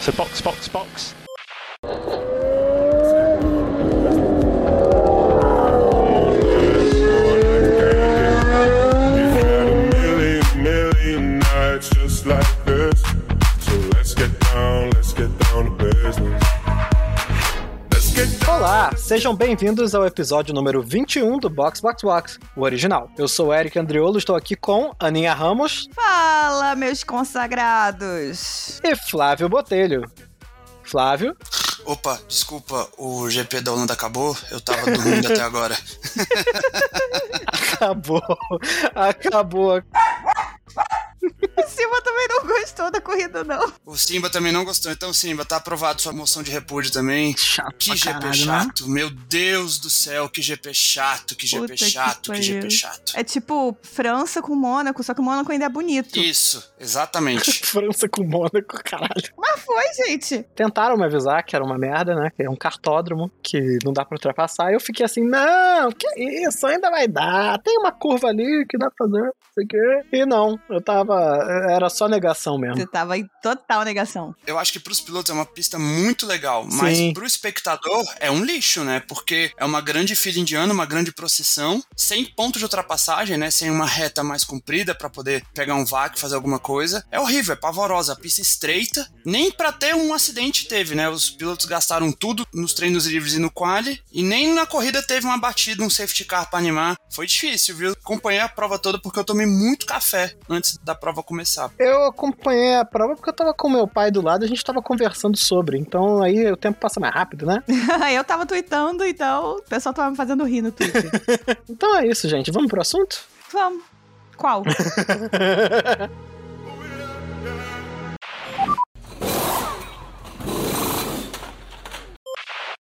So box, box, box. Sejam bem-vindos ao episódio número 21 do Box Box Box, o original. Eu sou o Eric Andriolo, estou aqui com Aninha Ramos Fala, meus consagrados! e Flávio Botelho. Flávio, Opa, desculpa, o GP da Holanda acabou? Eu tava dormindo até agora. acabou, acabou. O Silva também não gostou da corrida, não. O Simba também não gostou, então Simba, tá aprovado sua moção de repúdio também. Chato Que pra GP caralho, né? chato, meu Deus do céu, que GP chato, que GP Puta que chato, que, GP pariu. chato. É tipo França com Mônaco, só que o Mônaco ainda é bonito. Isso, exatamente. França com Mônaco, caralho. Mas foi, gente. Tentaram me avisar que era uma merda, né? Que é um cartódromo que não dá pra ultrapassar. E eu fiquei assim, não, que isso, ainda vai dar. Tem uma curva ali que dá pra fazer, não sei o quê. E não, eu tava. Era só negação mesmo. Você tava em total negação. Eu acho que pros pilotos é uma pista muito legal, mas Sim. pro espectador é um lixo, né? Porque é uma grande fila indiana, uma grande procissão, sem ponto de ultrapassagem, né? Sem uma reta mais comprida pra poder pegar um vac, fazer alguma coisa. É horrível, é pavorosa, a pista estreita. Nem pra ter um acidente teve, né? Os pilotos gastaram tudo nos treinos livres e no quali, e nem na corrida teve uma batida, um safety car pra animar. Foi difícil, viu? Acompanhei a prova toda porque eu tomei muito café antes da prova começar. Eu acompanhei a prova porque eu tava com meu pai do lado e a gente tava conversando sobre. Então aí o tempo passa mais rápido, né? eu tava tweetando, então o pessoal tava me fazendo rir no Twitter. Então é isso, gente. Vamos pro assunto? Vamos. Qual?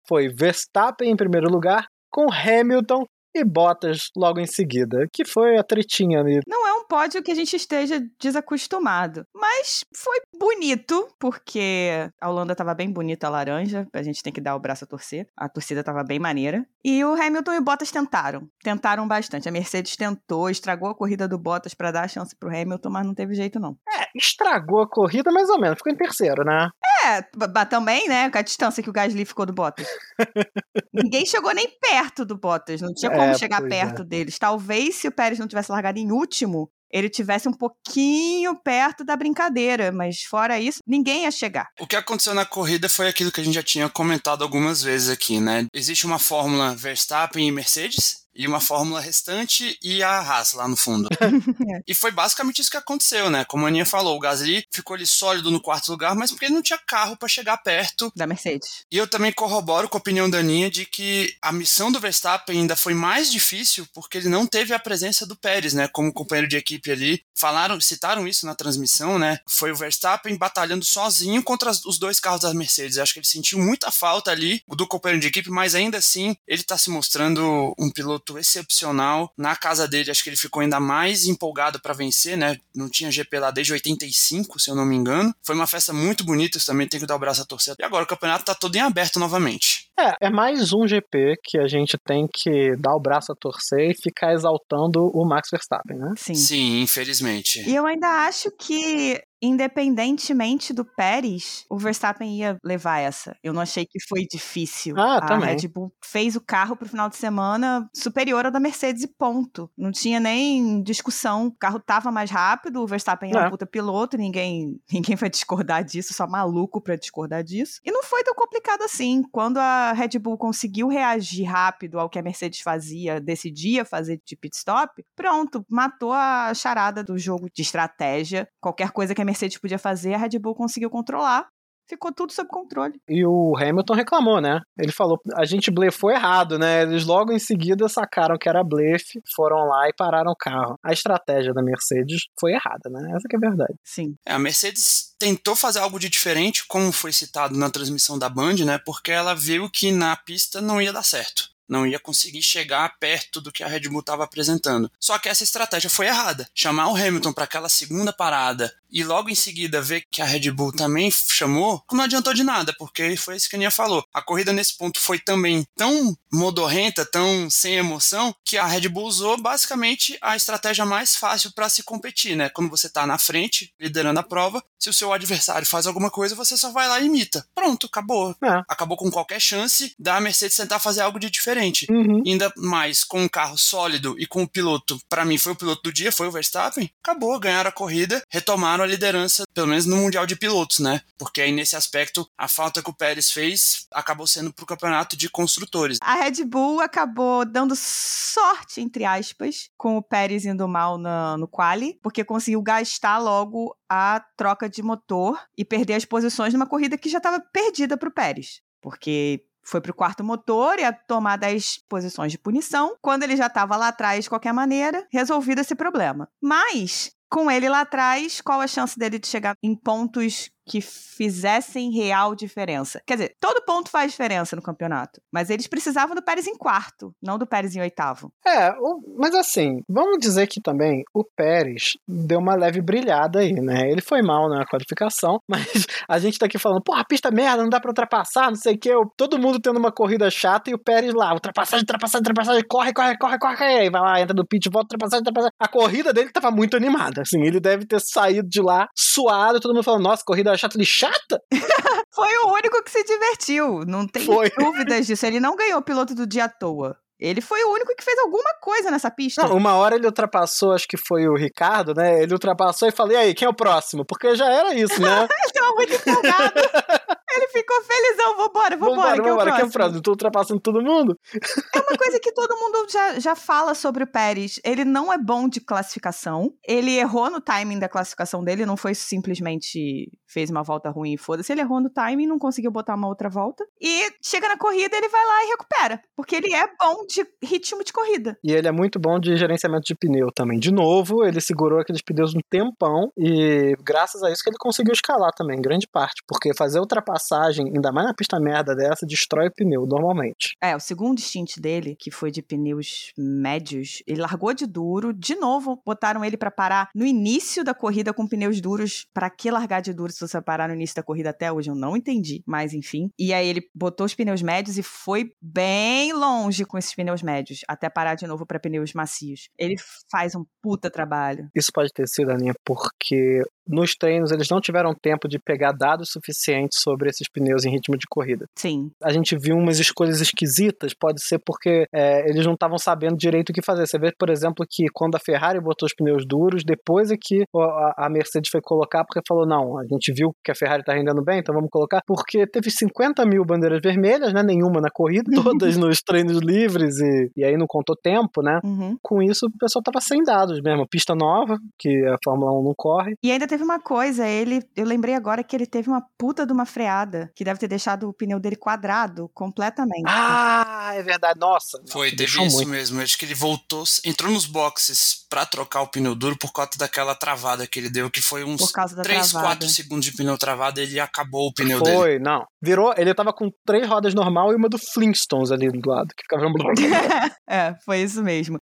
Foi Verstappen em primeiro lugar, com Hamilton e Bottas logo em seguida. Que foi a tretinha ali. Não é um pódio que a gente esteja desacostumado, mas foi bonito, porque a Holanda tava bem bonita, a laranja, a gente tem que dar o braço a torcer. A torcida tava bem maneira. E o Hamilton e o Bottas tentaram, tentaram bastante. A Mercedes tentou, estragou a corrida do Bottas pra dar a chance pro Hamilton, mas não teve jeito não. É, estragou a corrida mais ou menos. Ficou em terceiro, né? É, também, né, com a distância que o Gasly ficou do Bottas. Ninguém chegou nem perto do Bottas, não tinha como É, chegar pois perto deles. Talvez se o Pérez não tivesse largado em último, ele tivesse um pouquinho perto da brincadeira, mas fora isso, ninguém ia chegar. O que aconteceu na corrida foi aquilo que a gente já tinha comentado algumas vezes aqui, né? Existe uma fórmula Verstappen e Mercedes e uma fórmula restante e a Haas lá no fundo. e foi basicamente isso que aconteceu, né? Como a Aninha falou, o Gasly ficou ali sólido no quarto lugar, mas porque ele não tinha carro para chegar perto. Da Mercedes. E eu também corroboro com a opinião da Aninha de que a missão do Verstappen ainda foi mais difícil porque ele não teve a presença do Pérez, né? Como companheiro de equipe ali. Falaram, citaram isso na transmissão, né? Foi o Verstappen batalhando sozinho contra os dois carros da Mercedes. Eu acho que ele sentiu muita falta ali do companheiro de equipe, mas ainda assim ele tá se mostrando um piloto excepcional. Na casa dele, acho que ele ficou ainda mais empolgado para vencer, né? Não tinha GP lá desde 85, se eu não me engano. Foi uma festa muito bonita, isso também tem que dar o braço a torcer. E agora o campeonato tá todo em aberto novamente. É, é mais um GP que a gente tem que dar o braço a torcer e ficar exaltando o Max Verstappen, né? Sim. Sim, infelizmente. E eu ainda acho que, independentemente do Pérez, o Verstappen ia levar essa. Eu não achei que foi difícil. Ah, a também. Red Bull fez o carro pro final de semana superior ao da Mercedes e ponto. Não tinha nem discussão. O carro tava mais rápido, o Verstappen é um puta piloto, ninguém, ninguém vai discordar disso, só maluco pra discordar disso. E não foi tão complicado assim. Quando a Red Bull conseguiu reagir rápido ao que a Mercedes fazia, decidia fazer de pit stop, pronto, matou a charada do jogo de estratégia. Qualquer coisa que a Mercedes podia fazer, a Red Bull conseguiu controlar. Ficou tudo sob controle. E o Hamilton reclamou, né? Ele falou: a gente blefou errado, né? Eles logo em seguida sacaram que era blefe, foram lá e pararam o carro. A estratégia da Mercedes foi errada, né? Essa que é a verdade. Sim. É, a Mercedes tentou fazer algo de diferente, como foi citado na transmissão da Band, né? Porque ela viu que na pista não ia dar certo. Não ia conseguir chegar perto do que a Red Bull estava apresentando. Só que essa estratégia foi errada. Chamar o Hamilton para aquela segunda parada e logo em seguida ver que a Red Bull também chamou, não adiantou de nada, porque foi isso que a Aninha falou. A corrida nesse ponto foi também tão modorrenta, tão sem emoção, que a Red Bull usou basicamente a estratégia mais fácil para se competir, né? Quando você tá na frente, liderando a prova, se o seu adversário faz alguma coisa, você só vai lá e imita. Pronto, acabou. É. Acabou com qualquer chance da Mercedes tentar fazer algo de diferente. Uhum. Ainda mais com um carro sólido e com o piloto, para mim foi o piloto do dia, foi o Verstappen. Acabou, ganharam a corrida, retomaram a liderança, pelo menos no Mundial de Pilotos, né? Porque aí nesse aspecto, a falta que o Pérez fez acabou sendo pro campeonato de construtores. A Red Bull acabou dando sorte, entre aspas, com o Pérez indo mal na, no quali, porque conseguiu gastar logo a troca de motor e perder as posições numa corrida que já estava perdida para o Pérez. Porque foi para o quarto motor e ia tomar 10 posições de punição. Quando ele já estava lá atrás, de qualquer maneira, resolvido esse problema. Mas, com ele lá atrás, qual a chance dele de chegar em pontos que fizessem real diferença? Quer dizer, todo ponto faz diferença no campeonato. Mas eles precisavam do Pérez em quarto, não do Pérez em oitavo. É, o- mas assim, vamos dizer que também o Pérez deu uma leve brilhada aí, né? Ele foi mal na qualificação, mas a gente tá aqui falando, pô, a pista é merda, não dá pra ultrapassar, não sei o que. Todo mundo tendo uma corrida chata e o Pérez lá, ultrapassagem, ultrapassagem, ultrapassagem, corre, corre, corre, corre, aí vai lá, entra no pit, volta, ultrapassagem, ultrapassagem. A corrida dele tava muito animada, assim, ele deve ter saído de lá suado, todo mundo falando, nossa, corrida chata, ele chata? Foi o único que se divertiu, não tem Foi. dúvidas disso. Ele não ganhou o piloto do dia à toa. Ele foi o único que fez alguma coisa nessa pista. Não, uma hora ele ultrapassou, acho que foi o Ricardo, né? Ele ultrapassou e falei, e aí, quem é o próximo? Porque já era isso, né? Ele tava muito empolgado. Ele ficou felizão. Vambora, vambora, que é vambora, quem é o próximo. ultrapassando todo mundo. É uma coisa que todo mundo já, já fala sobre o Pérez. Ele não é bom de classificação. Ele errou no timing da classificação dele, não foi simplesmente fez uma volta ruim e foda-se. Ele errou no timing, não conseguiu botar uma outra volta. E chega na corrida, ele vai lá e recupera. Porque ele é bom de ritmo de corrida. E ele é muito bom de gerenciamento de pneu também. De novo, ele segurou aqueles pneus um tempão e graças a isso que ele conseguiu escalar também, grande parte. Porque fazer ultrapassagem, ainda mais na pista merda dessa, destrói o pneu normalmente. É, o segundo stint dele, que foi de pneus médios, ele largou de duro, de novo botaram ele pra parar no início da corrida com pneus duros. Pra que largar de duro se você parar no início da corrida até hoje? Eu não entendi, mas enfim. E aí ele botou os pneus médios e foi bem longe com esses pneus médios, até parar de novo pra pneus macios. Ele faz um puta trabalho. Isso pode ter sido, Aninha, porque nos treinos eles não tiveram tempo de pegar dados suficientes sobre esses pneus em ritmo de corrida. Sim, a gente viu umas escolhas esquisitas, pode ser porque é, eles não estavam sabendo direito o que fazer. Você vê, por exemplo, que quando a Ferrari botou os pneus duros, depois é que a, Mercedes foi colocar, porque falou: não, a gente viu que a Ferrari tá rendendo bem, então vamos colocar. Porque teve 50 mil bandeiras vermelhas, né? Nenhuma na corrida, todas nos treinos livres, e, e aí não contou tempo, né? Uhum. Com isso, o pessoal tava sem dados mesmo. Pista nova, que a Fórmula 1 não corre. E ainda teve uma coisa, ele, eu lembrei agora que ele teve uma puta de uma freada, que deve ter deixado o pneu dele quadrado completamente. Ah, é verdade. Nossa. Foi, teve deixou isso muito. mesmo. Acho que ele voltou, entrou nos boxes pra trocar o pneu duro por conta daquela travada que ele deu, que foi uns Por causa da 3, travada. 4 segundos de pneu travado, ele acabou o pneu dele. Foi, não. Virou, ele tava com três rodas normal e uma do Flintstones ali do lado, que ficava... é, foi isso mesmo.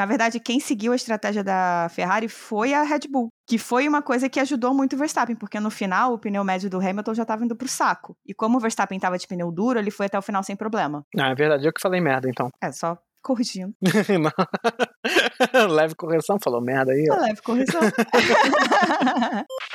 Na verdade, quem seguiu a estratégia da Ferrari foi a Red Bull, que foi uma coisa que ajudou muito o Verstappen, porque no final o pneu médio do Hamilton já estava indo pro saco. E como o Verstappen estava de pneu duro, ele foi até o final sem problema. Ah, é verdade, eu que falei merda, então. É, só corrigindo. Leve correção, falou merda aí, ó. Leve correção.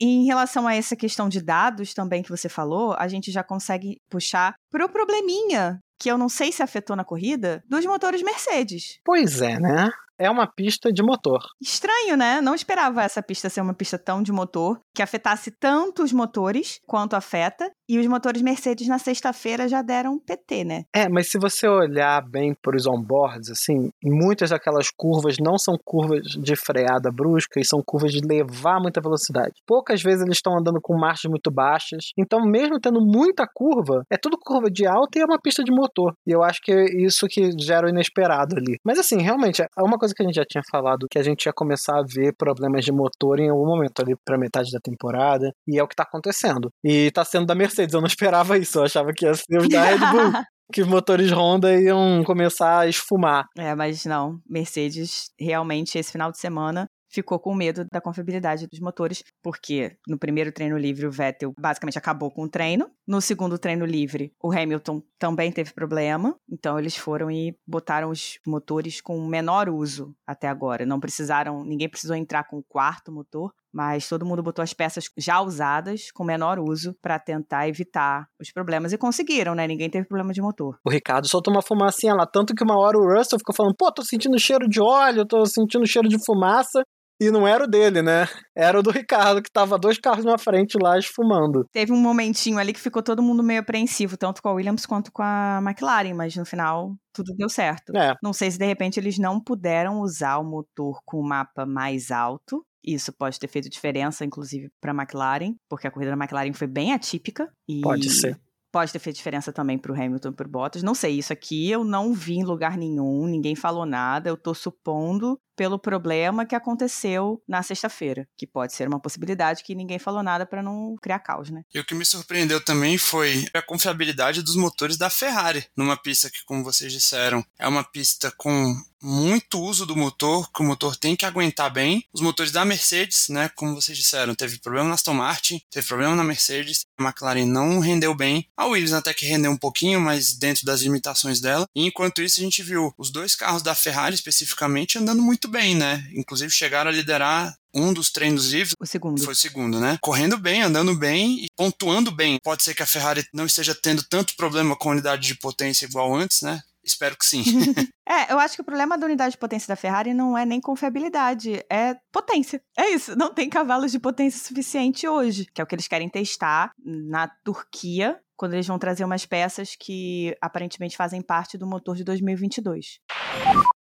Em relação a essa questão de dados também que você falou, a gente já consegue puxar pro probleminha, que eu não sei se afetou na corrida, dos motores Mercedes. Pois é, né? É uma pista de motor. Estranho, né? Não esperava essa pista ser uma pista tão de motor, que afetasse tanto os motores quanto afeta. E os motores Mercedes na sexta-feira já deram PT, né? É, mas se você olhar bem para os onboards, assim, muitas daquelas curvas não são curvas de freada brusca e são curvas de levar muita velocidade. Poucas vezes eles estão andando com margens muito baixas. Então, mesmo tendo muita curva, é tudo curva de alta e é uma pista de motor. E eu acho que é isso que gera o inesperado ali. Mas assim, realmente, é uma coisa que a gente já tinha falado, que a gente ia começar a ver problemas de motor em algum momento ali para metade da temporada. E é o que tá acontecendo. E tá sendo da Mercedes. Eu não esperava isso. Eu achava que ia ser os da Red Bull. que os motores Honda iam começar a esfumar. É, mas não. Mercedes, realmente, esse final de semana ficou com medo da confiabilidade dos motores, porque no primeiro treino livre o Vettel basicamente acabou com o treino. No segundo treino livre, o Hamilton também teve problema, então eles foram e botaram os motores com menor uso até agora. Não precisaram, ninguém precisou entrar com o quarto motor, mas todo mundo botou as peças já usadas com menor uso para tentar evitar os problemas e conseguiram, né? Ninguém teve problema de motor. O Ricardo soltou uma fumacinha lá, tanto que uma hora o Russell ficou falando: pô, tô sentindo cheiro de óleo, tô sentindo cheiro de fumaça. E não era o dele, né? Era o do Ricardo, que tava dois carros na frente lá esfumando. Teve um momentinho ali que ficou todo mundo meio apreensivo, tanto com a Williams quanto com a McLaren, mas no final tudo deu certo. É. Não sei se de repente eles não puderam usar o motor com o mapa mais alto. Isso pode ter feito diferença, inclusive, para a McLaren, porque a corrida da McLaren foi bem atípica. E Pode ser. Pode ter feito diferença também para o Hamilton e para o Bottas. Não sei, isso aqui eu não vi em lugar nenhum, ninguém falou nada. Eu tô supondo pelo problema que aconteceu na sexta-feira, que pode ser uma possibilidade que ninguém falou nada para não criar caos, né? E o que me surpreendeu também foi a confiabilidade dos motores da Ferrari, numa pista que, como vocês disseram, é uma pista com muito uso do motor, que o motor tem que aguentar bem. Os motores da Mercedes, né, como vocês disseram, teve problema na Aston Martin, teve problema na Mercedes, a McLaren não rendeu bem. A Williams até que rendeu um pouquinho, mas dentro das limitações dela. E enquanto isso, a gente viu os dois carros da Ferrari especificamente andando muito bem, né? Inclusive chegaram a liderar um dos treinos livres. O segundo. Foi o segundo, né? Correndo bem, andando bem e pontuando bem. Pode ser que a Ferrari não esteja tendo tanto problema com a unidade de potência igual antes, né? Espero que sim. é, eu acho que o problema da unidade de potência da Ferrari não é nem confiabilidade, é potência. É isso, não tem cavalos de potência suficiente hoje, que é o que eles querem testar na Turquia, quando eles vão trazer umas peças que aparentemente fazem parte do motor de 2022.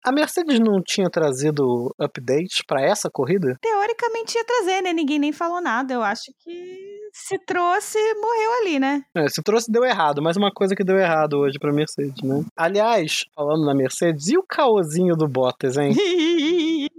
A Mercedes não tinha trazido updates para essa corrida? Teoricamente ia trazer, né? Ninguém nem falou nada. Eu acho que se trouxe, morreu ali, né? É, se trouxe, deu errado. Mais uma coisa que deu errado hoje pra Mercedes, né? Aliás, falando na Mercedes, e o caosinho do Bottas, hein?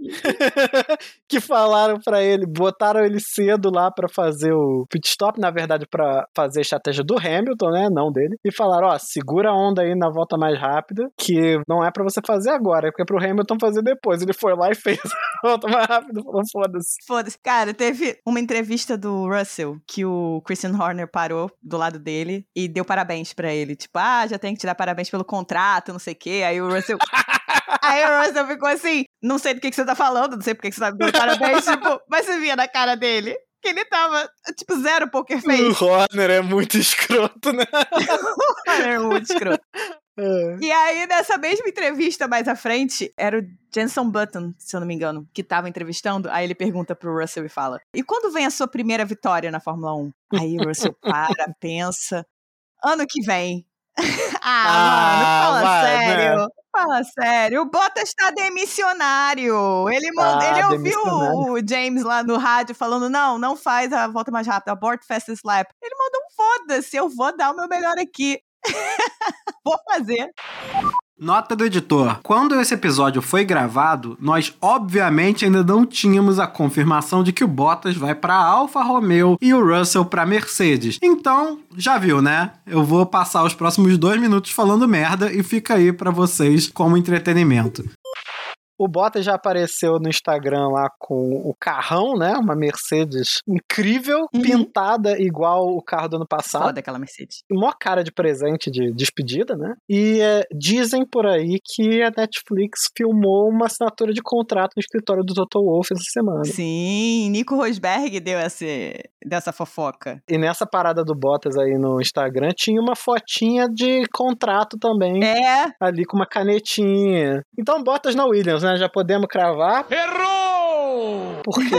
que falaram para ele, botaram ele cedo lá para fazer o pit stop, na verdade para fazer a estratégia do Hamilton, né, não dele, e falaram, ó, segura a onda aí na volta mais rápida, que não é para você fazer agora, é porque é pro Hamilton fazer depois. Ele foi lá e fez a volta mais rápida, falou, foda-se. Foda-se. Cara, teve uma entrevista do Russell que o Christian Horner parou do lado dele e deu parabéns para ele, tipo, ah, já tem que te dar parabéns pelo contrato, não sei o quê. Aí o Russell Aí o Russell ficou assim, não sei do que, que você tá falando, não sei porque que você tá me dando parabéns, tipo, mas você via na cara dele que ele tava, tipo, zero poker face. O Horner é muito escroto, né? o Horner é muito escroto. É. E aí, nessa mesma entrevista mais à frente, era o Jenson Button, se eu não me engano, que tava entrevistando. Aí ele pergunta pro Russell e fala: E quando vem a sua primeira vitória na Fórmula 1? Aí o Russell para, pensa. Ano que vem. ah, ah, mano, fala vai, sério. Né? Fala sério, o Bottas tá demissionário. Ele, manda, ah, ele ouviu o James lá no rádio falando: não, não faz a volta mais rápida, abort fastest lap. Ele mandou um foda-se, eu vou dar o meu melhor aqui. vou fazer. Nota do editor: quando esse episódio foi gravado, nós obviamente ainda não tínhamos a confirmação de que o Bottas vai para Alfa Romeo e o Russell para Mercedes. Então, já viu, né? Eu vou passar os próximos dois minutos falando merda e fica aí para vocês como entretenimento. O Bottas já apareceu no Instagram lá com o carrão, né? Uma Mercedes incrível, uhum. pintada igual o carro do ano passado. Foda aquela Mercedes. Mó cara de presente de despedida, né? E é, dizem por aí que a Netflix filmou uma assinatura de contrato no escritório do Toto Wolff essa semana. Sim, Nico Rosberg deu essa, dessa fofoca. E nessa parada do Bottas aí no Instagram tinha uma fotinha de contrato também. É. Ali com uma canetinha. Então Bottas na Williams, né? Já podemos cravar. Errou! Porque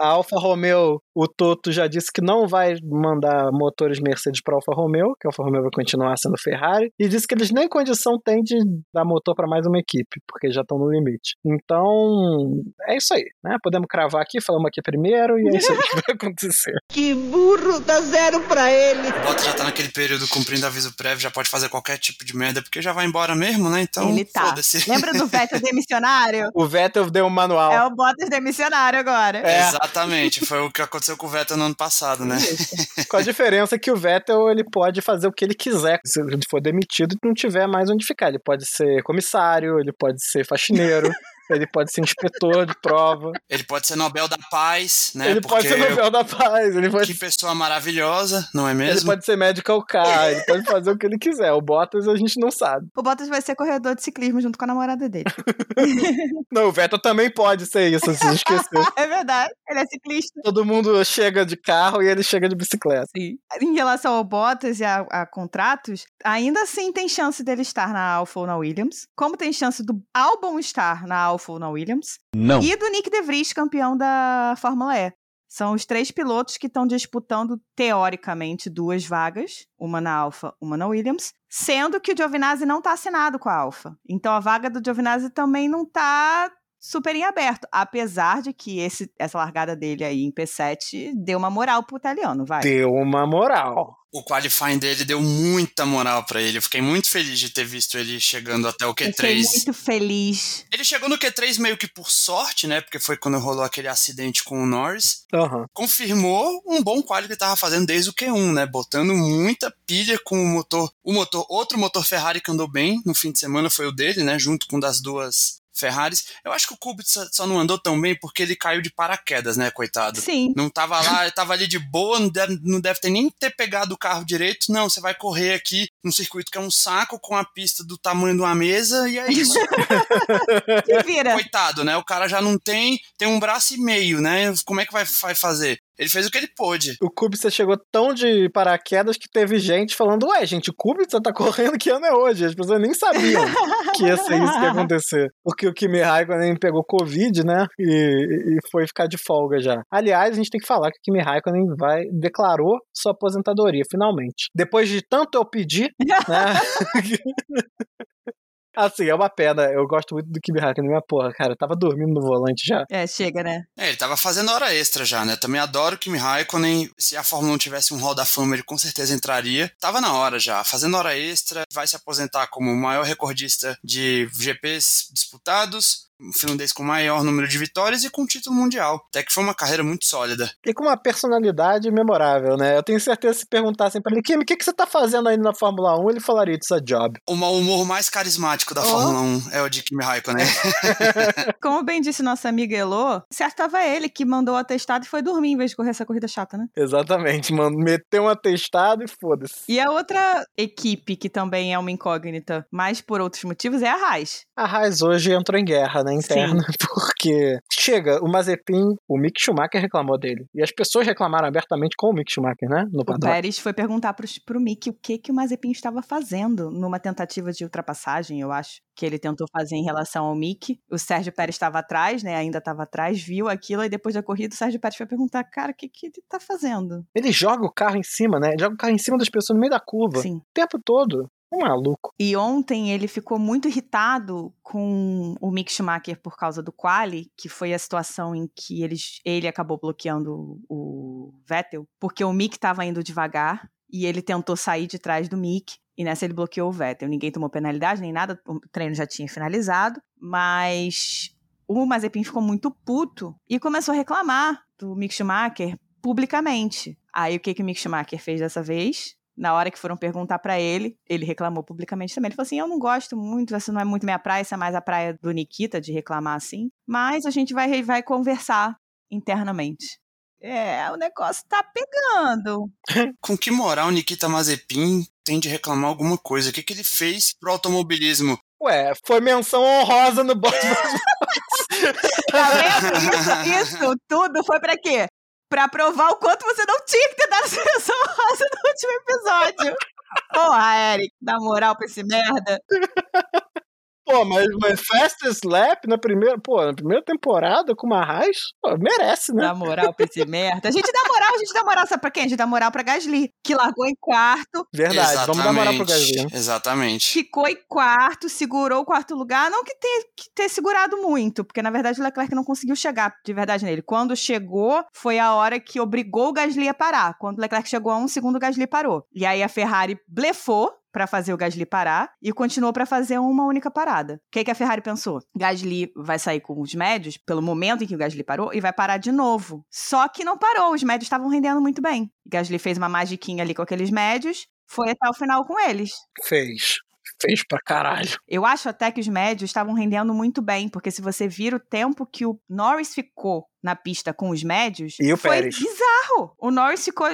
a Alfa Romeo o Toto já disse que não vai mandar motores Mercedes para Alfa Romeo, que a Alfa Romeo vai continuar sendo Ferrari, e disse que eles nem condição têm de dar motor para mais uma equipe, porque já estão no limite. Então, é isso aí, né? Podemos cravar aqui, falamos aqui primeiro, e é isso aí que vai acontecer. Que burro, dá zero para ele. O Bottas já tá naquele período cumprindo aviso prévio, já pode fazer qualquer tipo de merda, porque já vai embora mesmo, né? Então, Ele tá. foda-se. Lembra do Vettel demissionário? o Vettel deu um manual. É o Bottas demissionário agora. É. Exatamente, foi o que aconteceu aconteceu com o Vettel no ano passado, né? com a diferença que o Vettel ele pode fazer o que ele quiser. Se ele for demitido não tiver mais onde ficar, ele pode ser comissário, ele pode ser faxineiro. ele pode ser inspetor de prova, Ele pode ser Nobel da Paz, né? ele pode ser Nobel da Paz, ele pode, Que pessoa maravilhosa, não é ele mesmo? pode ser medical car, ele pode fazer o que ele quiser. O Bottas a gente não sabe. O Bottas vai ser corredor de ciclismo junto com a namorada dele. Não, o Vettel também pode ser isso, se você esqueceu. é verdade. Ele é ciclista. Todo mundo chega de carro e ele chega de bicicleta. Sim. Em relação ao Bottas e a, a contratos, ainda assim tem chance dele estar na Alfa ou na Williams. Como tem chance do Albon estar na Alfa ou na Williams. Não. E do Nick De Vries, campeão da Fórmula E. São os três pilotos que estão disputando, teoricamente, duas vagas, uma na Alfa, uma na Williams, sendo que o Giovinazzi não está assinado com a Alfa. Então a vaga do Giovinazzi também não está super em aberto, apesar de que esse, essa largada dele aí em P7 deu uma moral pro italiano, vai. Deu uma moral. O qualifying dele deu muita moral pra ele. Eu fiquei muito feliz de ter visto ele chegando até o Fiquei Q3. muito feliz. Ele chegou no Q3 meio que por sorte, né? Porque foi quando rolou aquele acidente com o Norris. Aham. Confirmou um bom quali que ele tava fazendo desde o Q1, né? Botando muita pilha com o motor. O motor, outro motor Ferrari que andou bem no fim de semana foi o dele, né? Junto com o das duas Ferraris. Eu acho que o Kubica só não andou tão bem porque ele caiu de paraquedas, né, coitado? Sim. Não tava lá, ele tava ali de boa, não deve, não deve ter nem ter pegado o carro direito. Não, você vai correr aqui num circuito que é um saco com a pista do tamanho de uma mesa e é isso. Se vira. Coitado, né? O cara já não tem, tem um braço e meio, né? Como é que vai, vai fazer? Ele fez o que ele pôde. O Kubica chegou tão de paraquedas que teve gente falando, ué, gente, o Kubica tá correndo que ano é hoje? As pessoas nem sabiam que ia ser isso que ia acontecer. Porque o Kimi Raikkonen pegou Covid, né? E, e foi ficar de folga já. Aliás, a gente tem que falar que o Kimi Raikkonen vai, declarou sua aposentadoria, finalmente. Depois de tanto eu pedir, né? Assim, é uma pena. Eu gosto muito do Kimi Raikkonen, mas porra, cara, eu tava dormindo no volante já. É, chega, né? É, ele tava fazendo hora extra já, né? Também adoro o Kimi Raikkonen. Se a Fórmula 1 tivesse um Hall da Fama, ele com certeza entraria. Tava na hora já, fazendo hora extra, vai se aposentar como o maior recordista de GPs disputados, um finlandês com maior número de vitórias e com título mundial. Até que foi uma carreira muito sólida. E com uma personalidade memorável, né? Eu tenho certeza que se perguntassem pra ele, Kimi, o que, que você tá fazendo aí na Fórmula 1? Ele falaria, it's a job. O mau humor mais carismático da Oh. Fórmula 1 é o de Kimi Raikkonen. Como bem disse nossa amiga Elô, certo tava ele que mandou o atestado e foi dormir em vez de correr essa corrida chata, né? Exatamente, mano. Meteu um atestado e foda-se. E a outra equipe que também é uma incógnita, mas por outros motivos, é a Haas. A Haas hoje entrou em guerra, né, interna, porque chega, o Mazepin, o Mick Schumacher reclamou dele. E as pessoas reclamaram abertamente com o Mick Schumacher, né, no O paddock. Pérez foi perguntar pro, pro Mick o que, que o Mazepin estava fazendo numa tentativa de ultrapassagem, eu acho, que ele tentou fazer em relação ao Mick. O Sérgio Pérez estava atrás, né, ainda estava atrás, viu aquilo, e depois da corrida o Sérgio Pérez foi perguntar, cara, o que, que ele tá fazendo? Ele joga o carro em cima, né? Ele joga o carro em cima das pessoas no meio da curva. Sim. O tempo todo. Um maluco. E ontem ele ficou muito irritado com o Mick Schumacher por causa do quali, que foi a situação em que eles, ele acabou bloqueando o Vettel, porque o Mick estava indo devagar e ele tentou sair de trás do Mick. E nessa ele bloqueou o Vettel. Ninguém tomou penalidade nem nada, o treino já tinha finalizado, mas o Mazepin ficou muito puto e começou a reclamar do Mick Schumacher publicamente. Aí o que, que o Mick Schumacher fez dessa vez? Na hora que foram perguntar pra ele, ele reclamou publicamente também. Ele falou assim: Eu não gosto muito, essa não é muito minha praia, essa é mais a praia do Nikita de reclamar assim. Mas a gente vai, vai conversar internamente. É, o negócio tá pegando. Com que moral Nikita Mazepin tem de reclamar alguma coisa? O que, que ele fez pro automobilismo? Ué, foi menção honrosa no Bottas. Tá vendo? Isso, isso tudo foi pra quê? Pra provar o quanto você não tinha que ter dado essa menção rosa no último episódio. Porra, Eric, dá moral pra esse merda. Pô, mas, mas Fastest Lap na primeira, pô, na primeira temporada com uma Haas, pô, merece, né? Dá moral pra esse merda. A gente dá moral, a gente dá moral, sabe pra quem? A gente dá moral pra Gasly, que largou em quarto, Verdade, vamos dar moral pro Exatamente, Gasly. Exatamente. ficou em quarto, segurou o quarto lugar. Não que tenha que ter segurado muito, porque na verdade o Leclerc não conseguiu chegar de verdade nele. Quando chegou, foi a hora que obrigou o Gasly a parar. Quando o Leclerc chegou a um segundo, o Gasly parou. E aí a Ferrari blefou pra fazer o Gasly parar e continuou pra fazer uma única parada. O que, que a Ferrari pensou? Gasly vai sair com os médios pelo momento em que o Gasly parou e vai parar de novo. Só que não parou, os médios estavam rendendo muito bem. Gasly fez uma magiquinha ali com aqueles médios, foi até o final com eles. Fez. Fez pra caralho. Eu acho até que os médios estavam rendendo muito bem, porque se você vir o tempo que o Norris ficou na pista com os médios, E o foi Pérez? bizarro. O Norris ficou,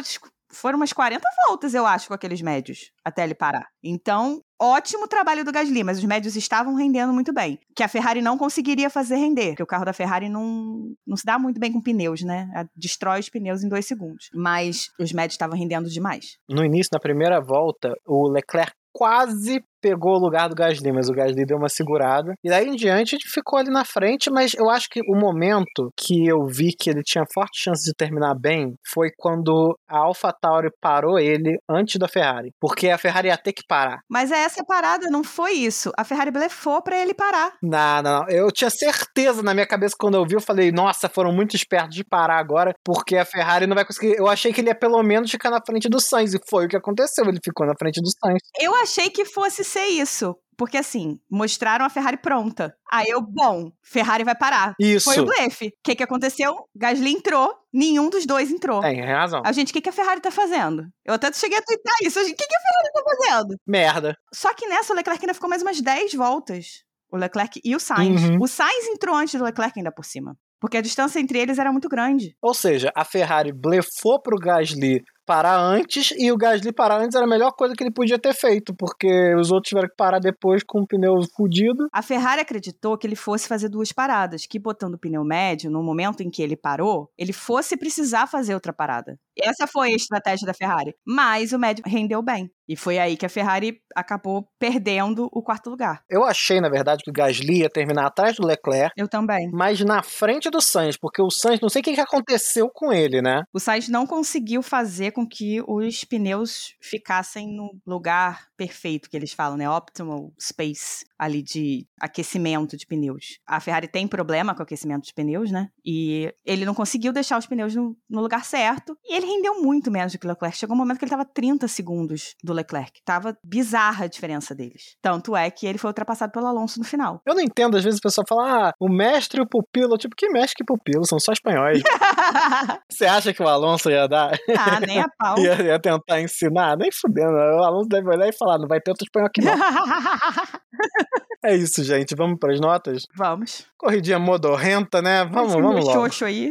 foram umas 40 voltas, eu acho, com aqueles médios, até ele parar. Então, ótimo trabalho do Gasly, mas os médios estavam rendendo muito bem. Que a Ferrari não conseguiria fazer render, porque o carro da Ferrari não, não se dá muito bem com pneus, né? A- Destrói os pneus em dois segundos. Mas os médios estavam rendendo demais. No início, na primeira volta, o Leclerc quase pegou o lugar do Gasly, mas o Gasly deu uma segurada. E daí em diante a gente ficou ali na frente, mas eu acho que o momento que eu vi que ele tinha forte chance de terminar bem foi quando a AlphaTauri parou ele antes da Ferrari, porque a Ferrari ia ter que parar. Mas é essa parada, não foi isso. A Ferrari blefou pra ele parar. Não, não, não. Eu tinha certeza na minha cabeça quando eu vi, eu falei, nossa, foram muito espertos de parar agora, porque a Ferrari não vai conseguir. Eu achei que ele ia pelo menos ficar na frente do Sainz, e foi o que aconteceu, ele ficou na frente do Sainz. Eu achei que fosse ser isso. Porque assim, mostraram a Ferrari pronta. Aí eu, bom, Ferrari vai parar. Isso. Foi o blefe. O que, que aconteceu? Gasly entrou, nenhum dos dois entrou. Tem razão. A gente, o que, que a Ferrari tá fazendo? Eu até cheguei a twittar isso. O que, que a Ferrari tá fazendo? Merda. Só que nessa, o Leclerc ainda ficou mais umas 10 voltas. O Leclerc e o Sainz. Uhum. O Sainz entrou antes do Leclerc ainda por cima. Porque a distância entre eles era muito grande. Ou seja, a Ferrari blefou pro Gasly parar antes e o Gasly parar antes era a melhor coisa que ele podia ter feito, porque os outros tiveram que parar depois com o pneu fudido. A Ferrari acreditou que ele fosse fazer duas paradas, que botando o pneu médio, no momento em que ele parou, ele fosse precisar fazer outra parada. Essa foi a estratégia da Ferrari. Mas o médio rendeu bem. E foi aí que a Ferrari acabou perdendo o quarto lugar. Eu achei, na verdade, que o Gasly ia terminar atrás do Leclerc, Eu também. mas na frente do Sainz, porque o Sainz, não sei o que aconteceu com ele, né? O Sainz não conseguiu fazer com que os pneus ficassem no lugar perfeito que eles falam, né? Optimal space ali de aquecimento de pneus. A Ferrari tem problema com o aquecimento de pneus, né? E ele não conseguiu deixar os pneus no, no lugar certo. E ele rendeu muito menos do que o Leclerc. Chegou um momento que ele tava 30 segundos do Leclerc. Tava bizarra a diferença deles. Tanto é que ele foi ultrapassado pelo Alonso no final. Eu não entendo, às vezes o pessoal fala, ah, o mestre e o pupilo. Tipo, que mestre que pupilo? São só espanhóis. Você acha que o Alonso ia dar? ah, nem a pau. Ia, ia tentar ensinar? Nem fudendo. O Alonso deve olhar e falar, não vai ter outro espanhol aqui não. É isso, gente. Vamos para as notas? Vamos. Corridinha modorrenta, né? Vamos, Esse vamos logo. aí.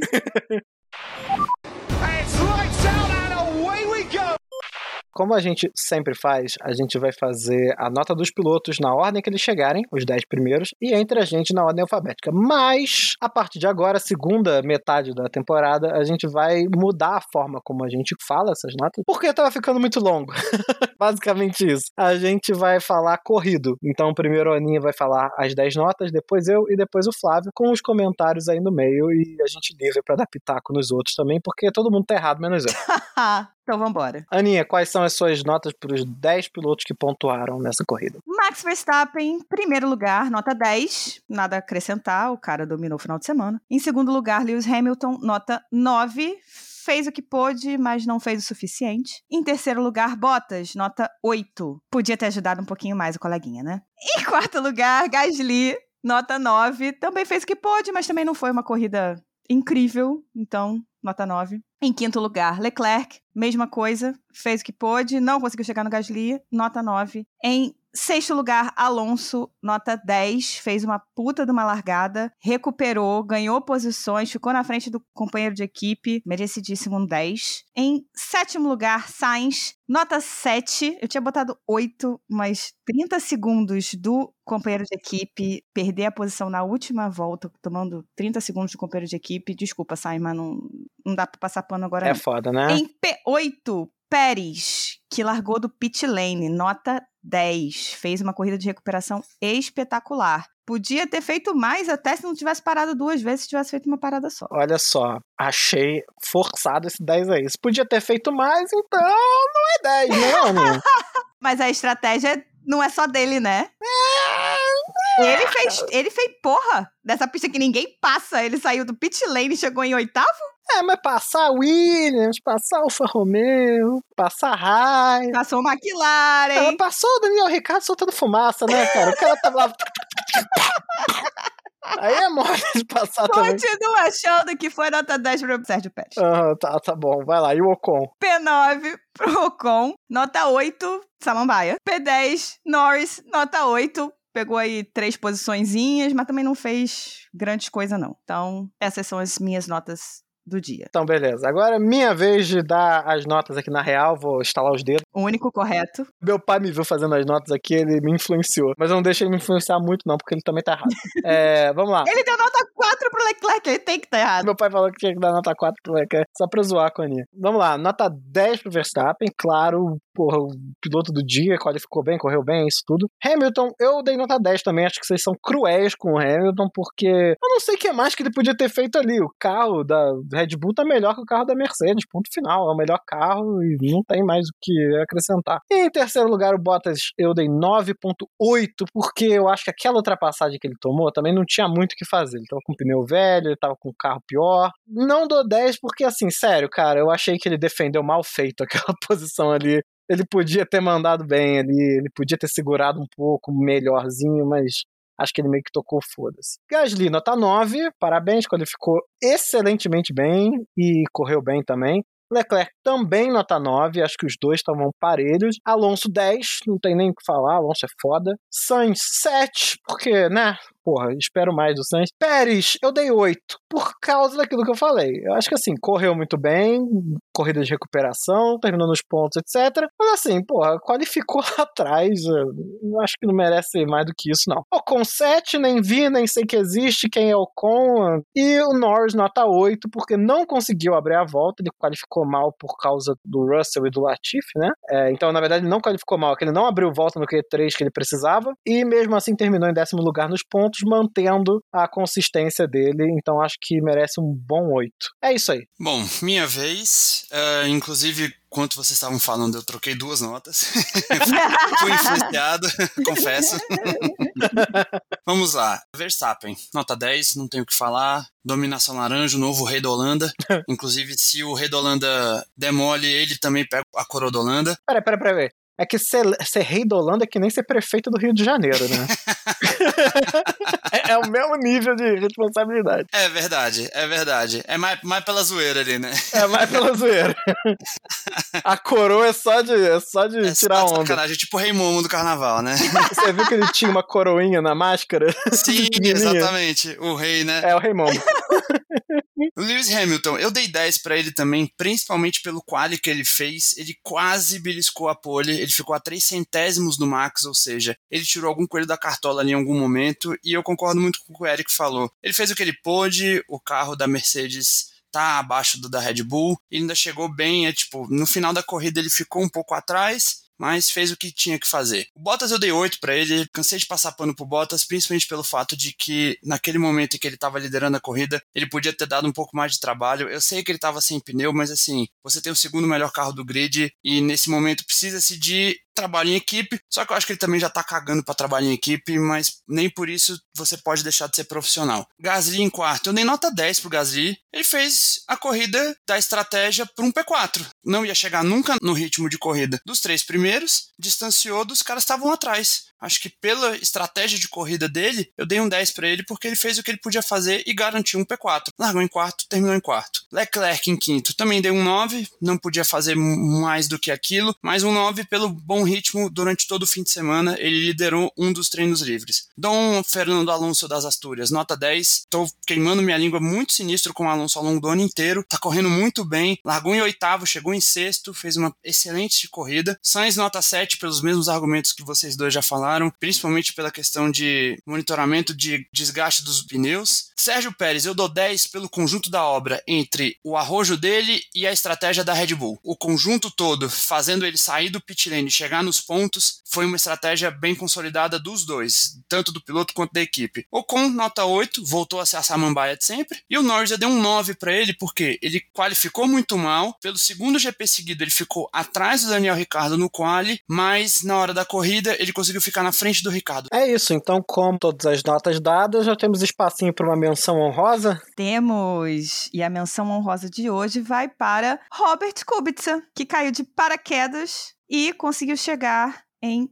Como a gente sempre faz, a gente vai fazer a nota dos pilotos na ordem que eles chegarem, os 10 primeiros, e entre a gente na ordem alfabética. Mas, a partir de agora, segunda metade da temporada, a gente vai mudar a forma como a gente fala essas notas, porque tava ficando muito longo. Basicamente isso. A gente vai falar corrido. Então, primeiro a Aninha vai falar as 10 notas, depois eu e depois o Flávio, com os comentários aí no meio, e a gente livre pra dar pitaco nos outros também, porque todo mundo tá errado, menos eu. então vambora. Aninha, quais são as suas notas para os 10 pilotos que pontuaram nessa corrida? Max Verstappen, primeiro lugar, nota 10. Nada a acrescentar, o cara dominou o final de semana. Em segundo lugar, Lewis Hamilton, nota 9. Fez o que pôde, mas não fez o suficiente. Em terceiro lugar, Bottas, nota 8. Podia ter ajudado um pouquinho mais o coleguinha, né? Em quarto lugar, Gasly, nota 9. Também fez o que pôde, mas também não foi uma corrida incrível, então, nota 9. Em quinto lugar, Leclerc, mesma coisa, fez o que pôde, não conseguiu chegar no Gasly, nota 9. Em sexto lugar, Alonso, nota 10, fez uma puta de uma largada, recuperou, ganhou posições, ficou na frente do companheiro de equipe, merecidíssimo um 10. Em sétimo lugar, Sainz, nota 7, eu tinha botado 8, mas 30 segundos do companheiro de equipe, perder a posição na última volta, tomando 30 segundos do companheiro de equipe, desculpa, Sainz, mas não, não dá pra passar pano agora É não. foda, né? Em P8, Pérez, que largou do pit lane, nota 10. Fez uma corrida de recuperação espetacular. Podia ter feito mais até se não tivesse parado duas vezes, se tivesse feito uma parada só. Olha só, achei forçado esse 10 aí. Se podia ter feito mais, então não é 10, né, Aninha? Mas a estratégia não é só dele, né? Ele fez, ele fez porra dessa pista que ninguém passa. Ele saiu do pit lane e chegou em oitavo. É, mas passar Williams, passar Alfa Romeo, passar Rai. Passou o Ela McLaren. passou o Daniel Ricardo soltando fumaça, né, cara? O cara tava lá. Aí é mole de passar também. Continuo achando que foi nota 10 pro Sérgio Pérez. Aham, tá, tá bom. Vai lá. E o Ocon? P9 pro Ocon, nota 8, Samambaia. P10, Norris, nota 8. Pegou aí três posiçõezinhas, mas também não fez grandes coisas, não. Então, essas são as minhas notas do dia. Então, beleza. Agora é minha vez de dar as notas aqui na real. Vou instalar os dedos. O único correto. Meu pai me viu fazendo as notas aqui, ele me influenciou. Mas eu não deixo ele me influenciar muito, não, porque ele também tá errado. É, vamos lá. Ele deu nota 4 pro Leclerc, ele tem que estar errado. Meu pai falou que tinha que dar nota 4 pro Leclerc, só pra zoar com a Aninha. Vamos lá, nota 10 pro Verstappen, claro, porra, o piloto do dia, qualificou bem, correu bem, isso tudo. Hamilton, eu dei nota 10 também, acho que vocês são cruéis com o Hamilton, porque eu não sei o que mais que ele podia ter feito ali. O carro da Red Bull tá melhor que o carro da Mercedes, ponto final. É o melhor carro e não tem mais o que acrescentar. E em terceiro lugar, o Bottas, eu dei 9.8, porque eu acho que aquela ultrapassagem que ele tomou também não tinha muito o que fazer. Ele tava com pneu velho, ele tava com carro pior. Não dou 10 porque, assim, sério, cara, eu achei que ele defendeu mal feito aquela posição ali. Ele podia ter mandado bem ali, ele podia ter segurado um pouco melhorzinho, mas acho que ele meio que tocou foda-se. Gasly, nota 9, parabéns, qualificou excelentemente bem e correu bem também. Leclerc também nota 9, acho que os dois estavam parelhos. Alonso 10, não tem nem o que falar, Alonso é foda. Sainz 7, porque, né? Porra, espero mais do Sainz. Pérez, eu dei 8, por causa daquilo que eu falei. Eu acho que assim, correu muito bem, corrida de recuperação, terminou nos pontos, etc. Mas assim, porra, qualificou lá atrás. Eu acho que não merece mais do que isso, não. Ocon 7, nem vi, nem sei que existe, quem é Ocon. E o Norris nota 8, porque não conseguiu abrir a volta, ele qualificou mal por causa do Russell e do Latifi, né? É, então, na verdade, ele não qualificou mal, é que ele não abriu volta no Q3 que ele precisava, e mesmo assim terminou em décimo lugar nos pontos, mantendo a consistência dele. Então, acho que merece um bom 8. É isso aí. Bom, minha vez. Uh, inclusive, enquanto vocês estavam falando, eu troquei duas notas. Fui influenciado, confesso. Vamos lá. Verstappen, nota 10, não tenho o que falar. Dominação laranja, o novo rei da Holanda. Inclusive, se o rei da Holanda demole, ele também pega a coroa da Holanda. Peraí, peraí, peraí. É que ser, ser, rei da Holanda é que nem ser prefeito do Rio de Janeiro, né? é, é, o mesmo nível de responsabilidade. É verdade, é verdade. É mais, mais pela zoeira ali, né? É mais pela zoeira. A coroa é só de, é só de é tirar só onda. Sacanagem, tipo o Rei Momo do carnaval, né? Você viu que ele tinha uma coroinha na máscara? Sim, exatamente. O rei, né? É, o Rei Momo. Lewis Hamilton, eu dei 10 para ele também, principalmente pelo quali que ele fez. Ele quase beliscou a pole, ele ficou a 3 centésimos do Max, ou seja, ele tirou algum coelho da cartola ali em algum momento, e eu concordo muito com o que o Eric falou. Ele fez o que ele pôde, o carro da Mercedes tá abaixo do da Red Bull, e ainda chegou bem, é tipo, no final da corrida ele ficou um pouco atrás, mas fez o que tinha que fazer. O Bottas eu dei 8 para ele, cansei de passar pano pro Bottas, principalmente pelo fato de que naquele momento em que ele estava liderando a corrida, ele podia ter dado um pouco mais de trabalho. Eu sei que ele estava sem pneu, mas assim, você tem o segundo melhor carro do grid e nesse momento precisa-se de trabalho em equipe, só que eu acho que ele também já tá cagando para trabalhar em equipe, mas nem por isso você pode deixar de ser profissional. Gasly em quarto, eu dei nota 10 pro Gasly, ele fez a corrida da estratégia para um P4. Não ia chegar nunca no ritmo de corrida dos três primeiros, distanciou dos caras que estavam atrás. Acho que pela estratégia de corrida dele, eu dei um 10 para ele porque ele fez o que ele podia fazer e garantiu um P4. Largou em quarto, terminou em quarto. Leclerc em quinto, também dei um 9, não podia fazer mais do que aquilo, mas um 9 pelo bom ritmo durante todo o fim de semana, ele liderou um dos treinos livres. Dom Fernando Alonso das Astúrias, nota 10. Tô queimando minha língua muito sinistro com o Alonso ao longo do ano inteiro, tá correndo muito bem, largou em oitavo, chegou em sexto, fez uma excelente corrida. Sainz nota 7 pelos mesmos argumentos que vocês dois já falaram principalmente pela questão de monitoramento de desgaste dos pneus. Sérgio Pérez, eu dou 10 pelo conjunto da obra entre o arrojo dele e a estratégia da Red Bull. O conjunto todo, fazendo ele sair do pit lane e chegar nos pontos, foi uma estratégia bem consolidada dos dois, tanto do piloto quanto da equipe. Ocon, nota 8, voltou a ser a samambaia de sempre. E o Norris eu dei um 9 para ele, porque ele qualificou muito mal. Pelo segundo GP seguido, ele ficou atrás do Daniel Ricciardo no quali, mas na hora da corrida, ele conseguiu ficar na frente do Ricardo. É isso, então, como todas as notas dadas, já temos espacinho para uma menção honrosa. Temos. E a menção honrosa de hoje vai para Robert Kubica, que caiu de paraquedas e conseguiu chegar em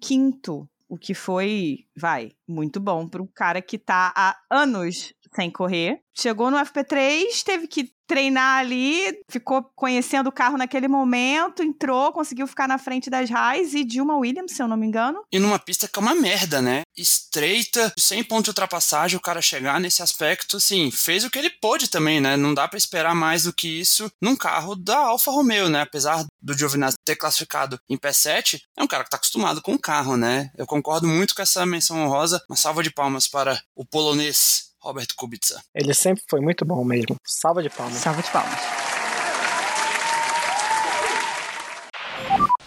15 O que foi, vai, muito bom para um cara que tá há anos sem correr. Chegou no FP3, teve que treinar ali, ficou conhecendo o carro naquele momento, entrou, conseguiu ficar na frente das Raiz e Dilma Williams, se eu não me engano. E numa pista que é uma merda, né? Estreita, sem ponto de ultrapassagem, o cara chegar nesse aspecto, assim, fez o que ele pôde também, né? Não dá para esperar mais do que isso num carro da Alfa Romeo, né? Apesar do Giovinazzi ter classificado em P7, é um cara que tá acostumado com o carro, né? Eu concordo muito com essa menção honrosa. Uma salva de palmas para o polonês Robert Kubica. Ele sempre foi muito bom mesmo. Salva de palmas. Salva de palmas.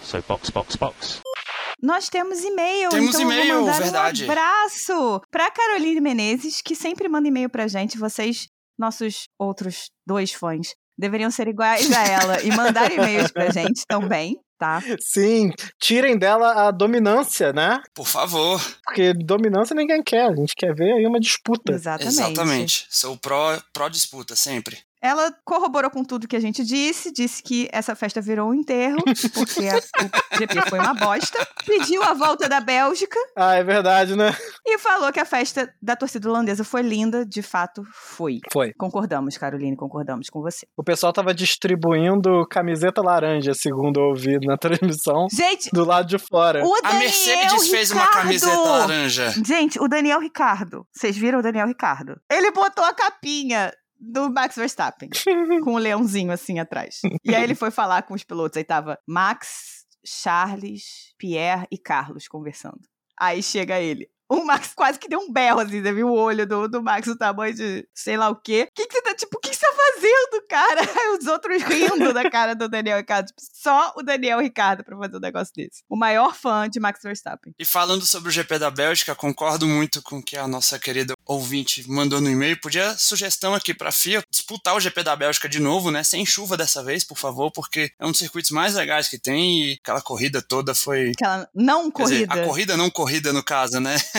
So box, box, box. Nós temos e-mail. Temos então e-mail, mandar verdade. Um abraço pra Caroline Menezes, que sempre manda e-mail pra gente. Vocês, nossos outros dois fãs, deveriam ser iguais a ela e mandar e-mails pra gente também, tá? Sim, tirem dela a dominância, né? Por favor. Porque dominância ninguém quer. A gente quer ver aí uma disputa. Exatamente. Exatamente. Sou pró, pró disputa, sempre. Ela corroborou com tudo que a gente disse, disse que essa festa virou um enterro, porque a- o GP foi uma bosta, pediu a volta da Bélgica Ah, é verdade, né? e falou que a festa da torcida holandesa foi linda, de fato foi. Foi. Concordamos, Caroline, concordamos com você. O pessoal tava distribuindo camiseta laranja, segundo eu ouvi na transmissão, Gente, do lado de fora. o A Daniel Mercedes fez uma Ricciardo! camiseta laranja. Gente, o Daniel Ricardo. Vocês viram o Daniel Ricardo? Ele botou a capinha do Max Verstappen com o leãozinho assim atrás. E aí ele foi falar com os pilotos. Aí tava Max, Charles, Pierre e Carlos conversando. Aí chega ele. O Max quase que deu um berro, assim, você viu o olho do, do Max, o tamanho de sei lá o quê. O que, que você tá, tipo, o que, você tá fazendo, cara? Os outros rindo da cara do Daniel Ricardo. Tipo, só o Daniel Ricardo pra fazer um negócio desse. O maior fã de Max Verstappen. E falando sobre o GP da Bélgica, concordo muito com o que a nossa querida ouvinte mandou no e-mail. Podia sugestão aqui pra FIA disputar o GP da Bélgica de novo, né? Sem chuva dessa vez, por favor, porque é um dos circuitos mais legais que tem e aquela corrida toda foi. Aquela não Quer dizer, corrida. a corrida não corrida, no caso, né?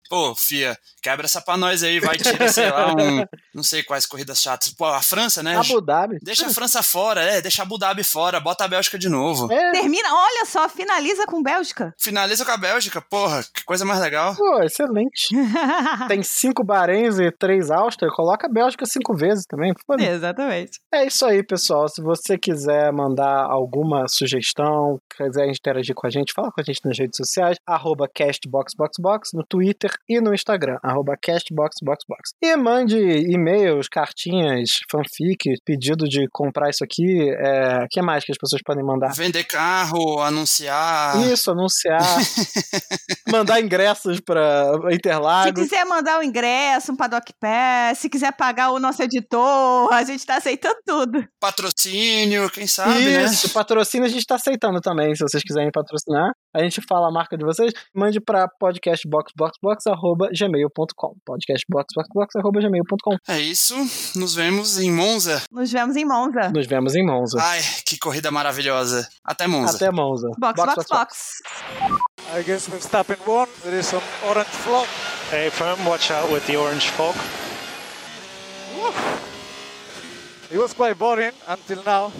Pô, Fia, quebra essa pra nós aí, vai tirar, sei lá, um. Não sei quais corridas chatas. Pô, a França, né? Abu Dhabi. Deixa a França fora, é, deixa Abu Dhabi fora, bota a Bélgica de novo. É, Termina, olha só, finaliza com Bélgica. Finaliza com a Bélgica, porra, que coisa mais legal. pô, excelente. Tem cinco Bahreins e três Áustria, coloca a Bélgica cinco vezes também. foda-se. Exatamente. É isso aí, pessoal. Se você quiser mandar alguma sugestão, quiser interagir com a gente, fala com a gente nas redes sociais, arroba castboxboxbox, no Twitter e no Instagram, arroba castboxboxbox. E mande e-mails, cartinhas, fanfic, pedido de comprar isso aqui. O que mais que as pessoas podem mandar? Vender carro, anunciar. Isso, anunciar, mandar ingressos para Se Interlagos. quiser mandar o ingresso, um paddock pass, se quiser pagar o nosso editor, a gente tá aceitando tudo. Patrocínio, quem sabe, né? Isso, patrocínio a gente tá aceitando também. Se vocês quiserem patrocinar, a gente fala a marca de vocês, mande pra podcastboxboxbox.gmail.com podcastboxboxbox.gmail.com É isso, nos vemos em Monza. Nos vemos em Monza. Nos vemos em Monza. Ai, que corrida maravilhosa. Até Monza. Até Monza. Box, box, box. I guess Verstappen won. There is some orange fog. Hey, firm, watch out with the orange fog. It was quite boring until now.